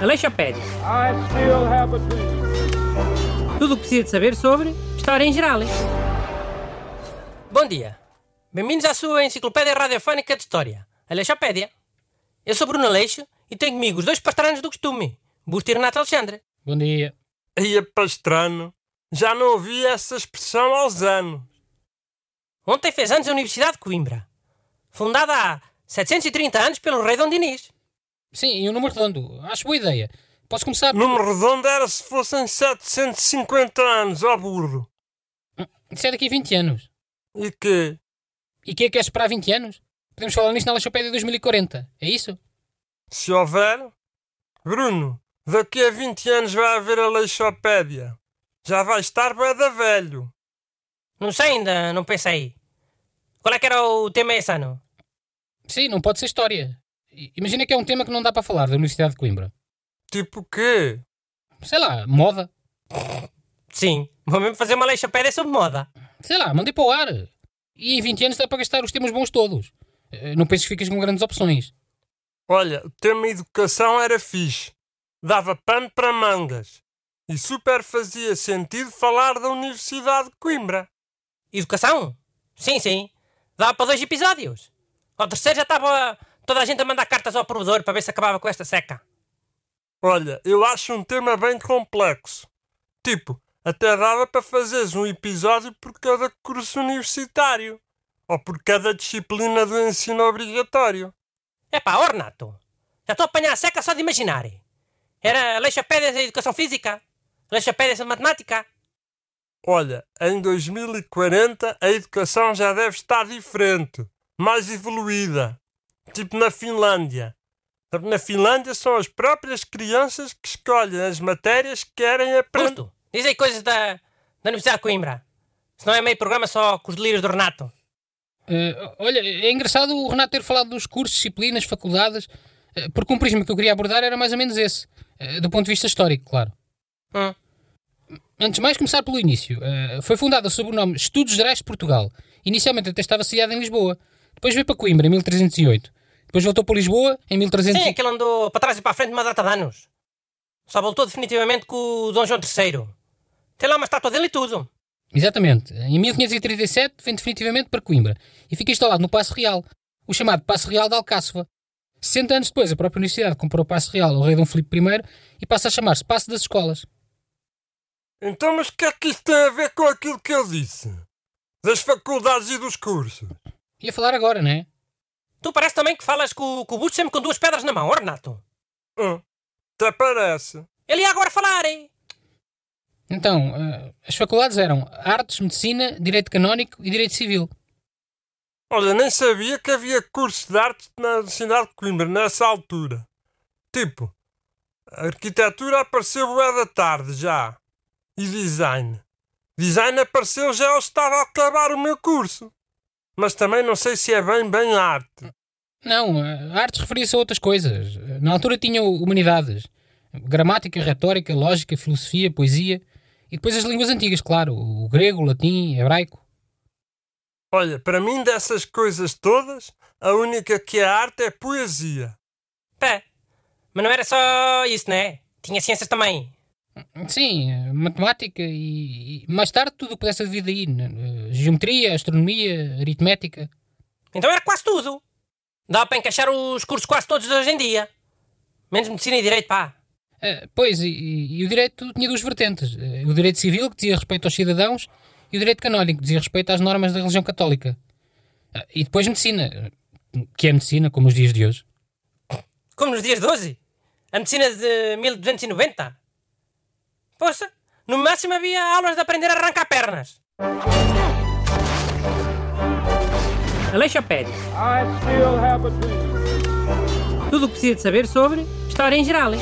Aleixopédia. I still have a dream. Tudo o que precisa de saber sobre História em geral. Bom dia. Bem-vindos à sua enciclopédia radiofónica de História, Aleixopédia. Eu sou Bruno Aleixo e tenho comigo os dois pastranos do costume, Busto e Renato Alexandre. Bom dia. Ia pastrano. Já não ouvi essa expressão aos anos. Ontem fez anos a Universidade de Coimbra, fundada há 730 anos pelo rei Dom Dinis. Sim, e o número redondo. Acho boa ideia. Posso começar por... Número redondo era se fossem 750 anos, ó burro. Isso é daqui a 20 anos. E que? E quem é que quer esperar 20 anos? Podemos falar nisto na Leixopédia 2040. É isso? Se houver? Bruno, daqui a 20 anos vai haver a Leixopédia. Já vai estar da velho. Não sei ainda, não pensei. Qual é que era o tema esse ano? Sim, não pode ser história. Imagina que é um tema que não dá para falar da Universidade de Coimbra. Tipo o quê? Sei lá, moda. Sim, vou mesmo fazer uma Aleixopédia sobre moda. Sei lá, mandei para o ar. E em 20 anos dá para gastar os temas bons todos. Eh, Não penses que ficas com grandes opções. Olha, o tema educação era fixe. Dava pano para mangas. E super fazia sentido falar da Universidade de Coimbra. Educação? Sim, sim. Dava para dois episódios. Ao terceiro já estava toda a gente a mandar cartas ao provedor para ver se acabava com esta seca. Olha, eu acho um tema bem complexo. Tipo, até dava para fazeres um episódio por cada curso universitário. Ou por cada disciplina do ensino obrigatório. Epá, ó Renato. Já estou a apanhar a seca só de imaginar. Era Aleixopédias de Educação Física? Aleixopédias de Matemática? Olha, em 2040 a educação já deve estar diferente, mais evoluída. Tipo na Finlândia. Na Finlândia são as próprias crianças que escolhem as matérias que querem aprender. Busto, diz aí coisas da, da Universidade de Coimbra. Se não é meio programa só com os delírios do Renato. Eh, olha, é engraçado o Renato ter falado dos cursos, disciplinas, faculdades, eh, porque um prisma que eu queria abordar era mais ou menos esse. eh, do ponto de vista histórico, claro. Hum. Antes de mais, começar pelo início. Foi fundada sob o nome Estudos Gerais de Portugal. Inicialmente até estava sediada em Lisboa. Depois veio para Coimbra, em 1308. Depois voltou para Lisboa, em Sim, 1300. aquele andou para trás e para a frente uma data de anos. Só voltou definitivamente com o Dom João III. Tem lá uma estátua dele e tudo. Exatamente. Em 1537 vem definitivamente para Coimbra e fica instalado no Passo Real, o chamado Passo Real de Alcáçova. 60 anos depois, a própria universidade comprou o Passo Real ao rei Dom Filipe I e passa a chamar-se Passo das Escolas. Então, mas o que é que isto tem a ver com aquilo que eu disse? Das faculdades e dos cursos? Ia falar agora, não é? Tu parece também que falas com, com o Busto sempre com duas pedras na mão, ó Renato. Hum, até parece. Ele ia agora falar, hein? Então, eh, as faculdades eram Artes, Medicina, Direito Canónico e Direito Civil. Olha, nem sabia que havia cursos de arte na Universidade de Coimbra nessa altura. Tipo, a arquitetura apareceu bué da tarde já. E design. Design apareceu já eu estava a acabar o meu curso. Mas também não sei se é bem, bem arte. Não, eh, Artes referia-se a outras coisas. Na altura tinham Humanidades, Gramática, Retórica, Lógica, Filosofia, Poesia e depois as línguas antigas, claro, o grego, o latim, hebraico. Olha, para mim dessas coisas todas, a única que é arte é poesia. Pé. Mas não era só isso, né? Tinha ciências também. Sim, matemática e, e mais tarde tudo o que pudesse vir daí. né? Geometria, astronomia, aritmética. Então era quase tudo. Dá para encaixar os cursos quase todos hoje em dia. Menos medicina e direito, pá. Eh, pois, e, e- o direito tinha duas vertentes. Eh, O direito civil, que dizia respeito aos cidadãos, e o direito canónico, que dizia respeito às normas da religião católica. Eh, E depois medicina, que é medicina, como os dias de hoje. Como nos dias de hoje. A medicina de 1290. Poxa, no máximo havia aulas de aprender a arrancar pernas. Aleixopédia. I still have a dream. Tudo o que precisa de saber sobre História em geral.